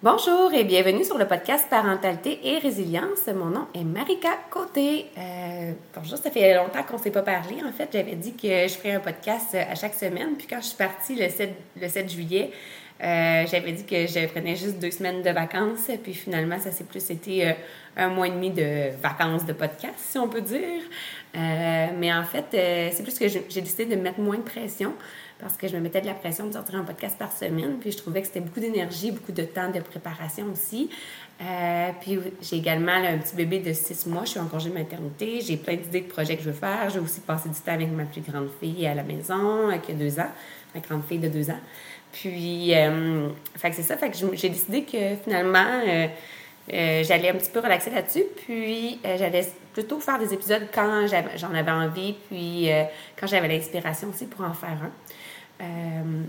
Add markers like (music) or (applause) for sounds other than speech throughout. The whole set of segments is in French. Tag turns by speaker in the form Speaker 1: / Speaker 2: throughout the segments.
Speaker 1: Bonjour et bienvenue sur le podcast Parentalité et Résilience. Mon nom est Marika Côté. Euh, bonjour, ça fait longtemps qu'on ne s'est pas parlé. En fait, j'avais dit que je ferais un podcast à chaque semaine. Puis quand je suis partie le 7, le 7 juillet, euh, j'avais dit que je prenais juste deux semaines de vacances. Puis finalement, ça s'est plus été euh, un mois et demi de vacances de podcast, si on peut dire. mais en fait, c'est plus que j'ai décidé de mettre moins de pression parce que je me mettais de la pression de sortir un podcast par semaine. Puis je trouvais que c'était beaucoup d'énergie, beaucoup de temps de préparation aussi. Euh, puis j'ai également un petit bébé de six mois. Je suis en congé de maternité. J'ai plein d'idées de projets que je veux faire. J'ai aussi passé du temps avec ma plus grande fille à la maison, qui a deux ans, ma grande fille de deux ans. Puis, euh, fait que c'est ça. Fait que j'ai décidé que finalement, euh, euh, j'allais un petit peu relaxer là-dessus. Puis, j'allais plutôt faire des épisodes quand j'en avais envie, puis quand j'avais l'inspiration aussi pour en faire un. Euh,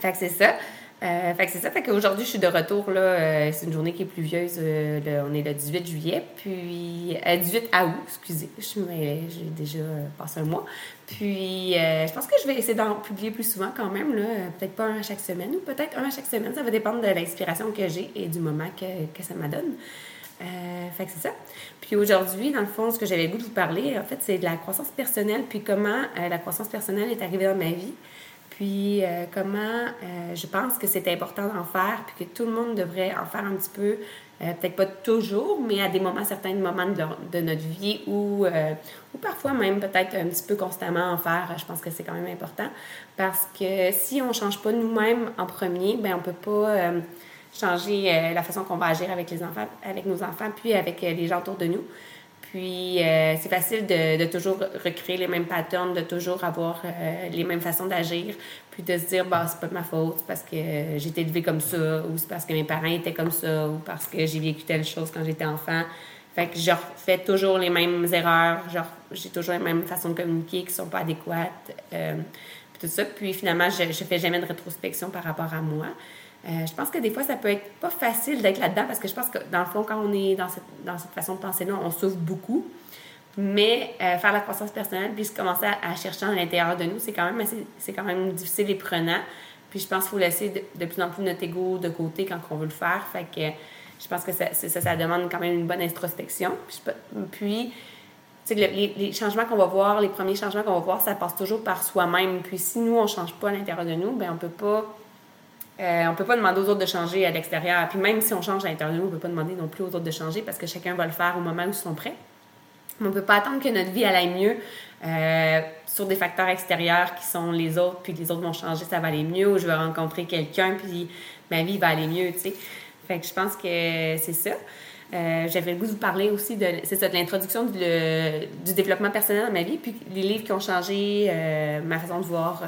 Speaker 1: fait que c'est ça. Euh, fait que c'est ça. Fait qu'aujourd'hui, je suis de retour. Euh, c'est une journée qui est pluvieuse. on est le 18 juillet. Puis, 18 août, excusez. J'ai déjà passé un mois. Puis, je pense que je vais essayer d'en publier plus souvent quand même. Peut-être pas un à chaque semaine peut-être un à chaque semaine. Ça va dépendre de l'inspiration que j'ai et du moment que, que ça m'adonne. Euh, fait que c'est ça. Puis aujourd'hui, dans le fond, ce que j'avais goût de vous parler, en fait, c'est de la croissance personnelle, puis comment la croissance personnelle est arrivée dans ma vie puis euh, comment euh, je pense que c'est important d'en faire, puis que tout le monde devrait en faire un petit peu, euh, peut-être pas toujours, mais à des moments, certains moments de, notre vie, ou, ou parfois même peut-être un petit peu constamment en faire, je pense que c'est quand même important. Parce que si on ne change pas nous-mêmes en premier, ben on peut pas changer la façon qu'on va agir avec les enfants, avec nos enfants, puis avec les gens autour de nous. Puis, euh, c'est facile de, toujours recréer les mêmes patterns, de toujours avoir euh, les mêmes façons d'agir, puis de se dire, bah, c'est pas de ma faute, c'est parce que j'ai été élevée comme ça, ou c'est parce que mes parents étaient comme ça, ou parce que j'ai vécu telle chose quand j'étais enfant. Fait que je fais toujours les mêmes erreurs, genre, j'ai toujours les mêmes façons de communiquer qui sont pas adéquates, euh, puis tout ça. Puis finalement, je, je fais jamais de rétrospection par rapport à moi. Euh, je pense que des fois, ça peut être pas facile d'être là-dedans parce que je pense que dans le fond, quand on est dans cette, façon de penser-là, on souffre beaucoup. Mais euh, faire la croissance personnelle, puis commencer à, chercher à l'intérieur de nous, c'est quand même c'est quand même difficile et prenant. Puis je pense qu'il faut laisser de, plus en plus notre ego de côté quand on veut le faire. Fait que je pense que ça, ça, demande quand même une bonne introspection. Puis, les, changements qu'on va voir, les premiers changements qu'on va voir, ça passe toujours par soi-même. Puis si nous, on ne change pas à l'intérieur de nous, ben on peut pas euh, on ne peut pas demander aux autres de changer à l'extérieur. Puis même si on change à l'intérieur on ne peut pas demander non plus aux autres de changer parce que chacun va le faire au moment où ils sont prêts. on ne peut pas attendre que notre vie aille mieux euh, sur des facteurs extérieurs qui sont les autres, puis les autres vont changer, ça va aller mieux, ou je vais rencontrer quelqu'un, puis ma vie va aller mieux, tu sais. Fait que je pense que c'est ça. Euh, j'avais le goût de vous parler aussi de, de l'introduction du, développement personnel dans ma vie, puis les livres qui ont changé ma façon de voir,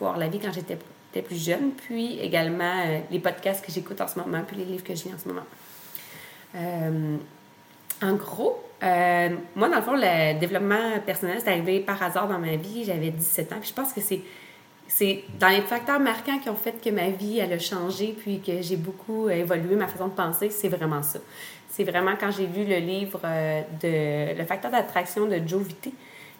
Speaker 1: voir la vie quand j'étais plus jeune, puis également euh, les podcasts que j'écoute en ce moment, puis les livres que je lis en ce moment. Euh, en gros, euh, moi, dans le fond, le développement personnel, c'est arrivé par hasard dans ma vie. J'avais 17 ans, puis je pense que c'est c'est dans les facteurs marquants qui ont fait que ma vie elle a changé puis que j'ai beaucoup évolué ma façon de penser, c'est vraiment ça. C'est vraiment quand j'ai lu le livre de Le facteur d'attraction de Joe Vitti.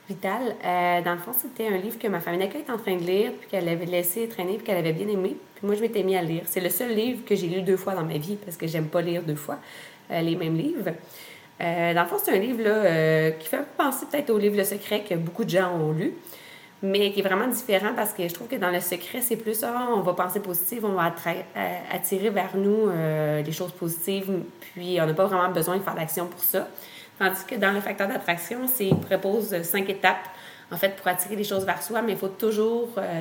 Speaker 1: Vital. Euh, dans le fond, c'était un livre que ma famille d'accueil était en train de lire, puis qu'elle avait laissé traîner, puis qu'elle avait bien aimé. Puis moi, je m'étais mis à lire. C'est le seul livre que j'ai lu deux fois dans ma vie, parce que j'aime pas lire deux fois euh, les mêmes livres. Euh, dans le fond, c'est un livre là, qui fait penser peut-être au livre Le Secret que beaucoup de gens ont lu, mais qui est vraiment différent parce que je trouve que dans Le Secret, c'est plus ah, on va penser positif, on va attirer vers nous les choses positives, puis on n'a pas vraiment besoin de faire d'action pour ça. Tandis que dans le facteur d'attraction, c'est propose cinq étapes, en fait, pour attirer les choses vers soi, mais il faut toujours, euh,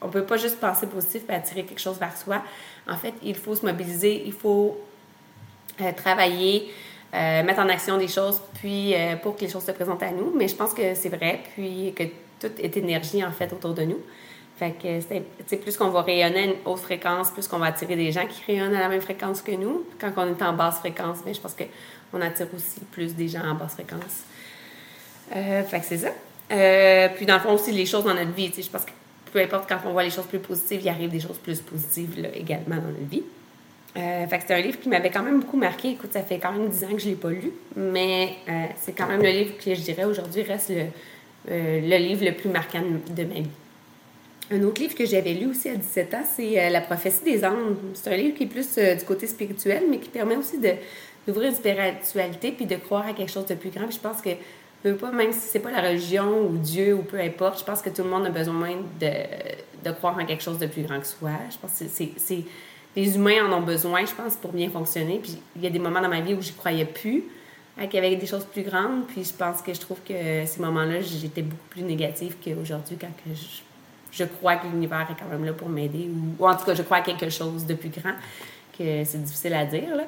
Speaker 1: on peut pas juste penser positif et attirer quelque chose vers soi. En fait, il faut se mobiliser, il faut euh, travailler, euh, mettre en action des choses, puis pour que les choses se présentent à nous. Mais je pense que c'est vrai, puis que tout est énergie, en fait, autour de nous. Fait que, plus qu'on va rayonner à une haute fréquence, plus qu'on va attirer des gens qui rayonnent à la même fréquence que nous. Quand on est en basse fréquence, mais je pense que on attire aussi plus des gens en basse fréquence. Euh, fait que c'est ça. Euh, puis dans le fond aussi, les choses dans notre vie, je pense que peu importe quand on voit les choses plus positives, il arrive des choses plus positives également dans notre vie. Euh, fait que c'est un livre qui m'avait quand même beaucoup marqué. Écoute, ça fait quand même 10 ans que je ne l'ai pas lu, mais c'est quand même le livre que je dirais aujourd'hui reste le, le livre le plus marquant de ma vie. un autre livre que j'avais lu aussi à 17 ans, c'est La prophétie des anges. C'est un livre qui est plus du côté spirituel, mais qui permet aussi d'ouvrir une spiritualité puis de croire à quelque chose de plus grand. je pense que même si c'est pas la religion ou Dieu ou peu importe, je pense que tout le monde a besoin de, de croire en quelque chose de plus grand que soi. Je pense que c'est les humains en ont besoin, je pense, pour bien fonctionner. Puis il y a des moments dans ma vie où j'y croyais plus, hein, qu'il y avait des choses plus grandes. Puis je pense que je trouve que ces moments-là, j'étais beaucoup plus négative qu'aujourd'hui quand que je, crois que l'univers est quand même là pour m'aider. Ou, en tout cas, je crois à quelque chose de plus grand, que c'est difficile à dire. Là.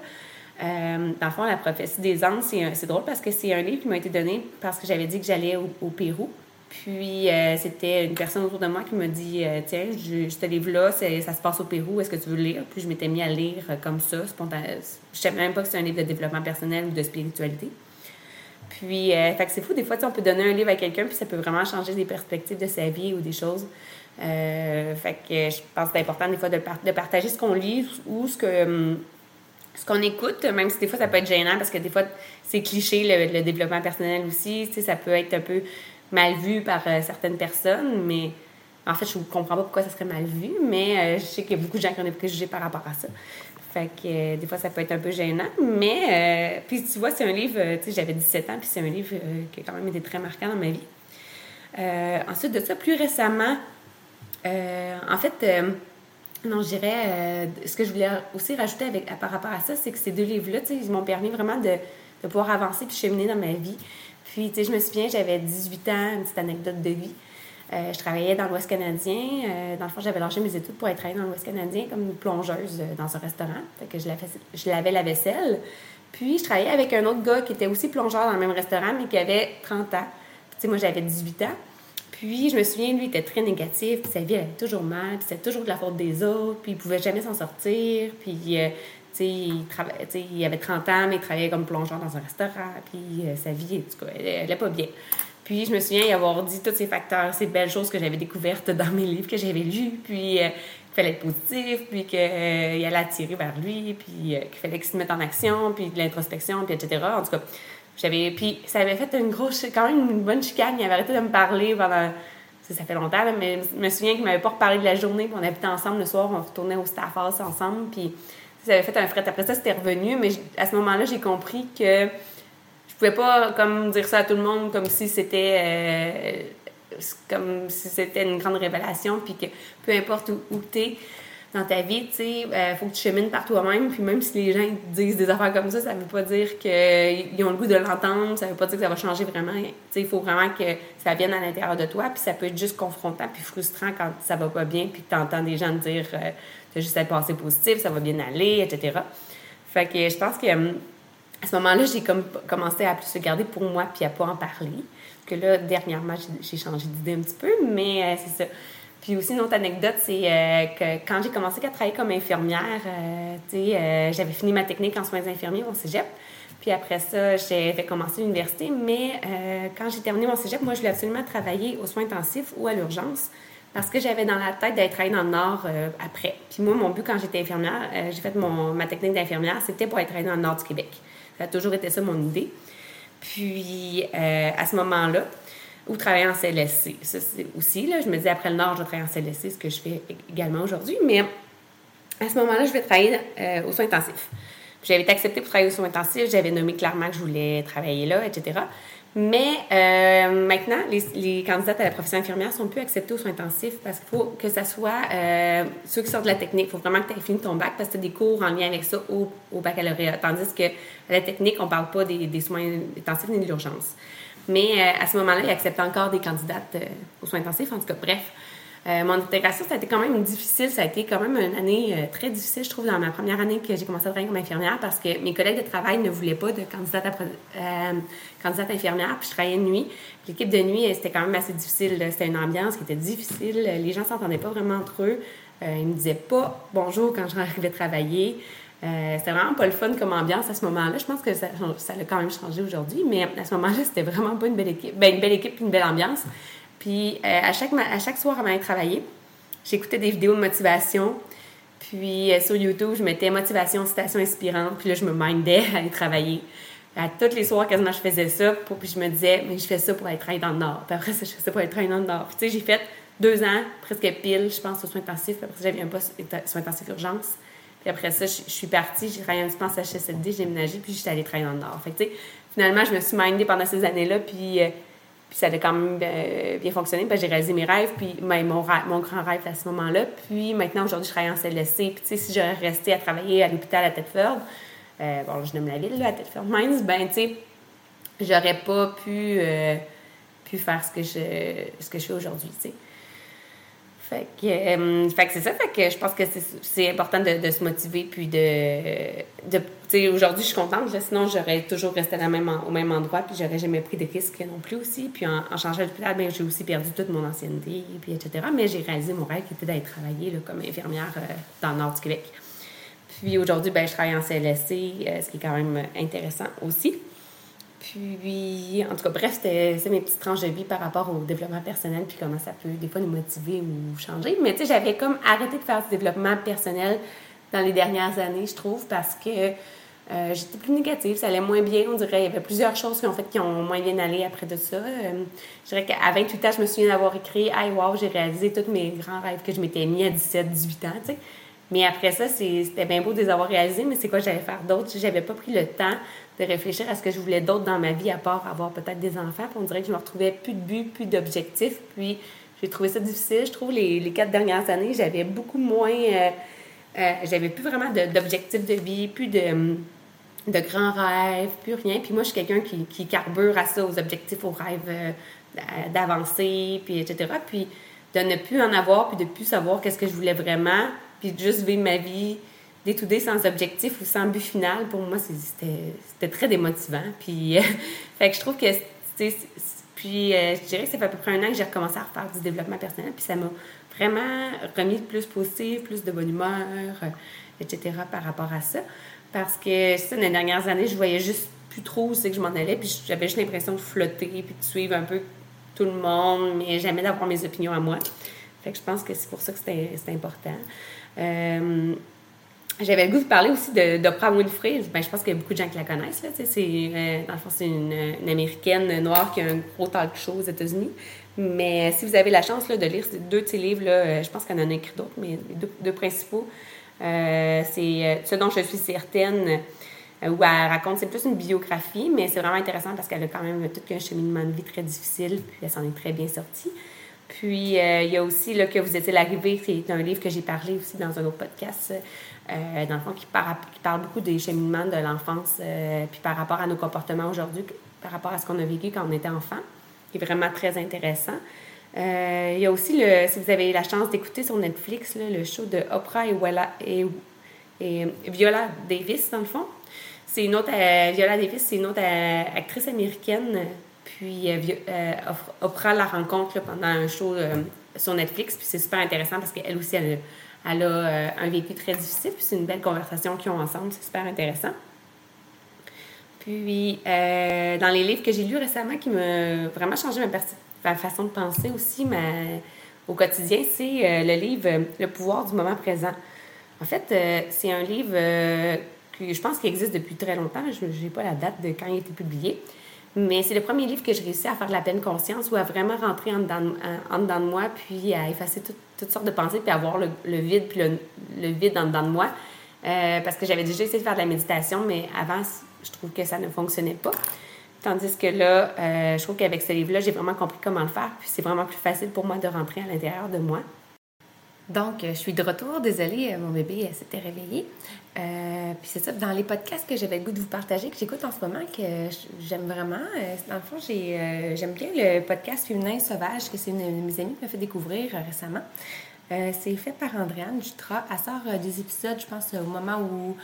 Speaker 1: Euh, dans le fond, La prophétie des Andes, c'est drôle parce que c'est un livre qui m'a été donné parce que j'avais dit que j'allais au, Pérou. Puis, euh, c'était une personne autour de moi qui m'a dit euh, Tiens, je, ce livre-là, ça se passe au Pérou, est-ce que tu veux le lire? Puis, je m'étais mis à lire comme ça, spontanément. Je ne savais même pas que c'est un livre de développement personnel ou de spiritualité. Puis, fait c'est fou, des fois, on peut donner un livre à quelqu'un, puis ça peut vraiment changer des perspectives de sa vie ou des choses. fait que je pense que c'est important, des fois, de, de partager ce qu'on lit ou ce que. Ce qu'on écoute, même si des fois ça peut être gênant parce que des fois c'est cliché le, développement personnel aussi, ça peut être un peu mal vu par euh, certaines personnes, mais en fait je ne comprends pas pourquoi ça serait mal vu, mais euh, je sais qu'il y a beaucoup de gens qui ont des préjugés par rapport à ça. Fait que euh, des fois ça peut être un peu gênant, mais puis tu vois, c'est un livre, tu sais, j'avais 17 ans, puis c'est un livre qui a quand même été très marquant dans ma vie. ensuite de ça, plus récemment, en fait, non, je dirais, euh, ce que je voulais aussi rajouter avec, par rapport à ça, c'est que ces deux livres-là, ils m'ont permis vraiment de, de, pouvoir avancer puis cheminer dans ma vie. Puis, tu sais, je me souviens, j'avais 18 ans, une petite anecdote de vie. Euh, je travaillais dans l'Ouest canadien. Euh, dans le fond, j'avais lâché mes études pour être travailler dans l'Ouest canadien comme une plongeuse dans un restaurant. Fait que je, lavais, je lavais la vaisselle. Puis, je travaillais avec un autre gars qui était aussi plongeur dans le même restaurant, mais qui avait 30 ans. tu sais, moi, j'avais 18 ans. Puis, je me souviens, lui, il était très négatif, puis sa vie allait toujours mal, puis c'était toujours de la faute des autres, puis il pouvait jamais s'en sortir, puis, euh, tu sais, il, avait 30 ans, mais il travaillait comme plongeur dans un restaurant, puis euh, sa vie, en tout cas, elle allait pas bien. Puis, je me souviens y avoir dit tous ces facteurs, ces belles choses que j'avais découvertes dans mes livres que j'avais lus, puis euh, qu'il fallait être positif, puis qu'il allait attirer vers lui, puis qu'il fallait qu'il se mette en action, puis de l'introspection, puis etc. En tout cas, j'avais, puis ça avait fait une grosse, quand même une bonne chicane. Il avait arrêté de me parler pendant, ça, fait longtemps, mais je me souviens qu'il m'avait pas reparlé de la journée, puis on habitait ensemble le soir, on retournait au staff house ensemble, puis ça avait fait un fret. Après ça, c'était revenu, mais à ce moment-là, j'ai compris que je pouvais pas comme dire ça à tout le monde comme si c'était euh, comme si c'était une grande révélation, puis que peu importe où, où tu es, dans ta vie, tu sais, euh, faut que tu chemines par toi-même. Puis même si les gens disent des affaires comme ça, ça veut pas dire qu'ils ont le goût de l'entendre, ça veut pas dire que ça va changer vraiment. Tu sais, il faut vraiment que ça vienne à l'intérieur de toi. Puis ça peut être juste confrontant puis frustrant quand ça va pas bien, puis que entends des gens te dire euh, tu as juste à passé positif, ça va bien aller, etc. Fait que je pense que euh, à ce moment-là, j'ai comme commencé à plus se garder pour moi puis à pas en parler. que là, dernièrement, j'ai changé d'idée un petit peu, mais c'est ça. Puis aussi, une autre anecdote, c'est euh, que quand j'ai commencé à travailler comme infirmière, euh, euh, j'avais fini ma technique en soins infirmiers au cégep. Puis après ça, j'ai commencé l'université. Mais quand j'ai terminé mon cégep, moi, je voulais absolument travailler aux soins intensifs ou à l'urgence parce que j'avais dans la tête d'être travailler dans le Nord après. Puis moi, mon but quand j'étais infirmière, j'ai fait mon, ma technique d'infirmière, c'était pour être travailler dans le Nord du Québec. Ça a toujours été ça mon idée. Puis à ce moment-là, ou travailler en CLSC. Ça, c'est aussi, là, je me dis, après le Nord, je vais travailler en CLSC, ce que je fais également aujourd'hui. Mais à ce moment-là, je vais travailler euh, aux soins intensifs. J'avais été acceptée pour travailler aux soins intensifs. J'avais nommé clairement que je voulais travailler là, etc. Mais euh, maintenant, les, candidates à la profession infirmière sont plus acceptées aux soins intensifs parce qu'il faut que ça soit euh, ceux qui sortent de la technique. Il faut vraiment que tu aies fini ton bac parce que tu as des cours en lien avec ça au, au baccalauréat. Tandis que à la technique, on ne parle pas des soins intensifs ni de l'urgence. Mais euh, à ce moment-là, il acceptait encore des candidates euh, aux soins intensifs. En tout cas, bref. Euh, mon intégration, ça a été quand même difficile. Ça a été quand même une année très difficile, je trouve, dans ma première année que j'ai commencé à travailler comme infirmière parce que mes collègues de travail ne voulaient pas de candidate, à, infirmière. Puis je travaillais de nuit. L'équipe de nuit, c'était quand même assez difficile. C'était une ambiance qui était difficile. Les gens s'entendaient pas vraiment entre eux. ils me disaient pas bonjour quand j'arrivais travailler. Euh, c'était vraiment pas le fun comme ambiance à ce moment-là. Je pense que ça, ça a quand même changé aujourd'hui, mais à ce moment-là, (laughs) c'était vraiment pas une belle équipe. Ben, une belle équipe et une belle ambiance. Puis euh, à, chaque, à chaque soir avant de travailler, j'écoutais des vidéos de motivation. Puis euh, sur YouTube, je mettais motivation, citation inspirante. Puis là, je me mindais (laughs) à aller travailler. À tous les soirs, quasiment, je faisais ça. puis je me disais, mais je fais ça pour être travailler dans le Nord. Puis après ça, je fais ça pour être travailler dans le Nord. Puis tu sais, j'ai fait deux ans, presque pile, je pense, aux soins intensifs. Après j'avais un poste soins intensifs urgence. Puis après ça, je, suis partie, j'ai travaillé un petit peu en CHSLD, j'ai déménagé, puis j'étais allée travailler dans le Nord. Fait que, finalement, je me suis mindée pendant ces années-là, puis, euh, ça a quand même euh, bien fonctionné, puis j'ai réalisé mes rêves, puis mon, mon grand rêve à ce moment-là. Puis maintenant, aujourd'hui, je travaille en CLSC, puis si j'aurais resté à travailler à l'hôpital à Thetford, euh, bon, je nomme la ville, là, à Thetford Mines, ben, tu sais, j'aurais pas pu, pu faire ce que je, ce que je fais aujourd'hui, tu sais. Fait que, euh, fait que c'est ça. Fait que je pense que c'est important de, se motiver. Puis de. de aujourd'hui, je suis contente. sinon, j'aurais toujours resté même, au même endroit. Puis j'aurais jamais pris de risques non plus aussi. Puis en, en changeant d'hôpital, ben, j'ai aussi perdu toute mon ancienneté. Puis etc. Mais j'ai réalisé mon rêve qui était d'aller travailler comme infirmière euh, dans le nord du Québec. Puis aujourd'hui, ben, je travaille en CLSC, euh, ce qui est quand même intéressant aussi. Puis, en tout cas, bref, c'était mes petites tranches de vie par rapport au développement personnel, puis comment ça peut des fois nous motiver ou changer. Mais tu sais, j'avais comme arrêté de faire du développement personnel dans les dernières années, je trouve, parce que euh, j'étais plus négative, ça allait moins bien, on dirait. Il y avait plusieurs choses qui ont fait qui ont moins bien allé après de ça. Euh, je dirais qu'à 28 ans, je me souviens d'avoir écrit Hey, wow, j'ai réalisé tous mes grands rêves que je m'étais mis à 17, 18 ans, tu sais. Mais après ça, c'était bien beau de les avoir réalisés, mais c'est quoi j'allais faire d'autre? J'avais pas pris le temps de réfléchir à ce que je voulais d'autre dans ma vie, à part avoir peut-être des enfants. Puis on dirait que je me retrouvais plus de but, plus d'objectifs. Puis j'ai trouvé ça difficile. Je trouve les, les quatre dernières années, j'avais beaucoup moins. Euh, euh, j'avais plus vraiment d'objectifs de, vie, plus de, grands rêves, plus rien. Puis moi, je suis quelqu'un qui, qui, carbure à ça, aux objectifs, aux rêves euh, d'avancer, puis etc. Puis de ne plus en avoir, puis de plus savoir qu'est-ce que je voulais vraiment, puis de juste vivre ma vie d'étudier sans objectif ou sans but final, pour moi, c'était très démotivant. (laughs) Puis, fait que je trouve que, puis euh, je dirais que ça fait à peu près un an que j'ai recommencé à refaire du développement personnel, puis ça m'a vraiment remis plus positif, plus de bonne humeur, euh, etc. par rapport à ça. Parce que, ça, dans les dernières années, je voyais juste plus trop où c'est que je m'en allais, puis j'avais juste l'impression de flotter, puis de suivre un peu tout le monde, mais jamais d'avoir mes opinions à moi. Fait que je pense que c'est pour ça que c'est important. Euh, j'avais le goût de parler aussi d'Oprah Winfrey. Ben, je pense qu'il y a beaucoup de gens qui la connaissent. Là, c'est, euh, dans le fond, c'est une, Américaine noire qui a un gros talk show aux États-Unis. Mais si vous avez la chance là, de lire deux de ses livres, euh, je pense qu'elle en a écrit d'autres, mais les deux, principaux, c'est Ce dont je suis certaine, où elle raconte, c'est plus une biographie, mais c'est vraiment intéressant parce qu'elle a quand même tout un cheminement de vie très difficile, puis elle s'en est très bien sortie. Puis, il y a aussi là, Que vous étiez l'arrivée, c'est un livre que j'ai parlé aussi dans un autre podcast, euh, dans le fond, qui, parle beaucoup des cheminements de l'enfance, euh, puis par rapport à nos comportements aujourd'hui, par rapport à ce qu'on a vécu quand on était enfant, qui est vraiment très intéressant. Euh, il y a aussi, le, si vous avez la chance d'écouter sur Netflix, le show de Oprah et, et, et, Viola Davis, dans le fond. C'est une autre, Viola Davis, c'est une autre actrice américaine. Puis Oprah la rencontre pendant un show sur Netflix. Puis c'est super intéressant parce qu'elle aussi, elle, elle a euh, un vécu très difficile, puis c'est une belle conversation qu'ils ont ensemble, c'est super intéressant. Puis, euh, dans les livres que j'ai lus récemment qui m'ont vraiment changé ma, façon de penser aussi au quotidien, c'est euh, le livre Le pouvoir du moment présent. En fait, c'est un livre que je pense qu'il existe depuis très longtemps, je n'ai pas la date de quand il a été publié. Mais c'est le premier livre que j'ai réussi à faire de la pleine conscience ou à vraiment rentrer en dedans, en dedans de moi, puis à effacer tout, toutes sortes de pensées, puis avoir le, vide, puis le, vide en dedans de moi. Euh, parce que j'avais déjà essayé de faire de la méditation, mais avant, je trouve que ça ne fonctionnait pas. Tandis que là, euh, je trouve qu'avec ce livre-là, j'ai vraiment compris comment le faire, puis c'est vraiment plus facile pour moi de rentrer à l'intérieur de moi. Donc, euh, je suis de retour. Désolée, euh, mon bébé s'était réveillé. Euh, puis c'est ça, dans les podcasts que j'avais le goût de vous partager, que j'écoute en ce moment, que j'aime vraiment, dans le fond, j'aime bien le podcast Féminin Sauvage, que c'est une de mes amies qui m'a fait découvrir récemment. c'est fait par Andréane Dutra. Elle sort des épisodes, je pense, au moment où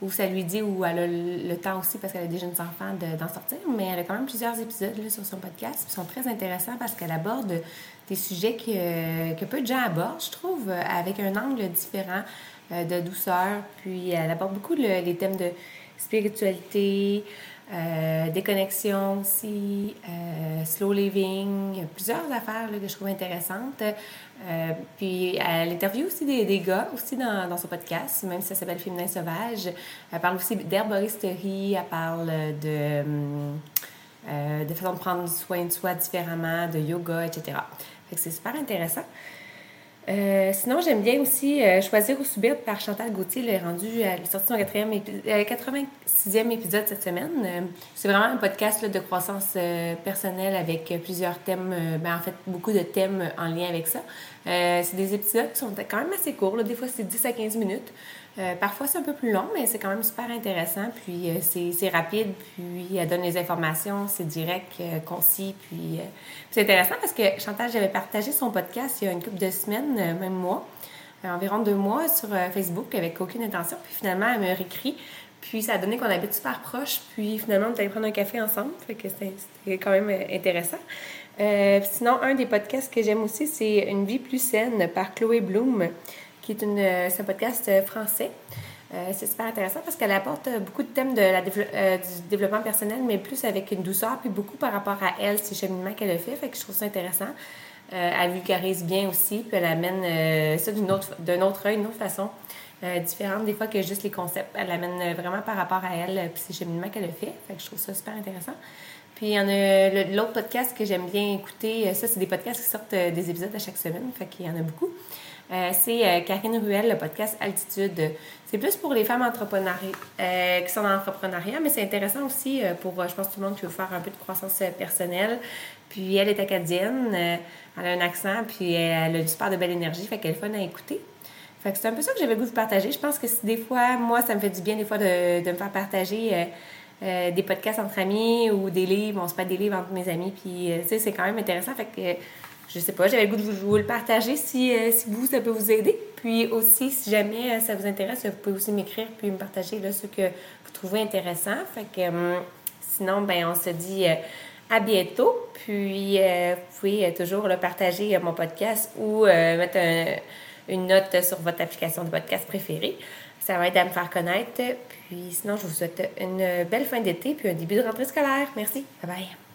Speaker 1: où ça lui dit, où elle a le, temps aussi, parce qu'elle a des jeunes enfants, d'en sortir. Mais elle a quand même plusieurs épisodes sur son podcast qui sont très intéressants parce qu'elle aborde des sujets que, peu de gens abordent, je trouve, avec un angle différent euh, de douceur. Puis elle aborde beaucoup les thèmes de spiritualité, euh, déconnexion aussi, euh, slow living, plusieurs affaires que je trouve intéressantes. Euh, puis elle interviewe aussi des, des gars aussi dans, dans, son podcast, même si ça s'appelle Féminin Sauvage. Elle parle aussi d'herboristerie, elle parle de, de façon de prendre soin de soi différemment, de yoga, etc.
Speaker 2: c'est super intéressant. Euh, sinon, j'aime bien aussi euh, Choisir ou subir par Chantal Gauthier. Elle est rendue, est sortie son 86e épisode cette semaine. c'est vraiment un podcast de croissance personnelle avec plusieurs thèmes, ben, en fait, beaucoup de thèmes en lien avec ça. c'est des épisodes qui sont quand même assez courts. Des fois, c'est 10 à 15 minutes. Euh, parfois, c'est un peu plus long, mais c'est quand même super intéressant. Puis, euh, c'est rapide, puis elle donne les informations, c'est direct, euh, concis. Puis, c'est intéressant parce que Chantal, j'avais partagé son podcast il y a une couple de semaines, même mois, environ deux mois sur Facebook avec aucune intention. Puis, finalement, elle me réécrit. Puis, ça a donné qu'on habite super proches. Puis, finalement, on est prendre un café ensemble. Fait que quand même intéressant. sinon, un des podcasts que j'aime aussi, c'est Une vie plus saine par Chloé Bloom qui est euh, un podcast euh, français. Euh, c'est super intéressant parce qu'elle apporte beaucoup de thèmes de la du développement personnel, mais plus avec une douceur, puis beaucoup par rapport à elle, ces cheminements qu'elle a fait. Fait que je trouve ça intéressant. elle vulgarise bien aussi, puis elle amène ça autre, d'un autre œil, d'une autre façon. différente des fois que juste les concepts. Elle amène vraiment par rapport à elle, puis ces cheminements qu'elle a fait. Fait que je trouve ça super intéressant. Puis il y en a l'autre podcast que j'aime bien écouter. Ça, c'est des podcasts qui sortent des épisodes à chaque semaine. Fait qu'il y en a beaucoup. Euh, c'est euh, Karine Ruel, le podcast Altitude. C'est plus pour les femmes euh, qui sont dans l'entrepreneuriat, mais c'est intéressant aussi pour, je pense, tout le monde qui veut faire un peu de croissance personnelle. Puis elle est acadienne, elle a un accent, puis elle a du super de belle énergie, fait qu'elle est fun à écouter. Fait que c'est un peu ça que j'avais goût de partager. Je pense que des fois, moi, ça me fait du bien des fois de, me faire partager des podcasts entre amis ou des livres. On se passe des livres entre mes amis, puis c'est quand même intéressant. Fait que je sais pas, j'avais le goût de vous, le partager si, euh, si vous, ça peut vous aider. Puis aussi, si jamais euh, ça vous intéresse, vous pouvez aussi m'écrire puis me partager là, ce que vous trouvez intéressant. Fait que hum, sinon, ben on se dit euh, à bientôt. Puis vous pouvez toujours le partager mon podcast ou mettre une note sur votre application de podcast préférée. Ça va aider à me faire connaître. Puis sinon, je vous souhaite une belle fin d'été puis un début de rentrée scolaire. Merci. Bye bye.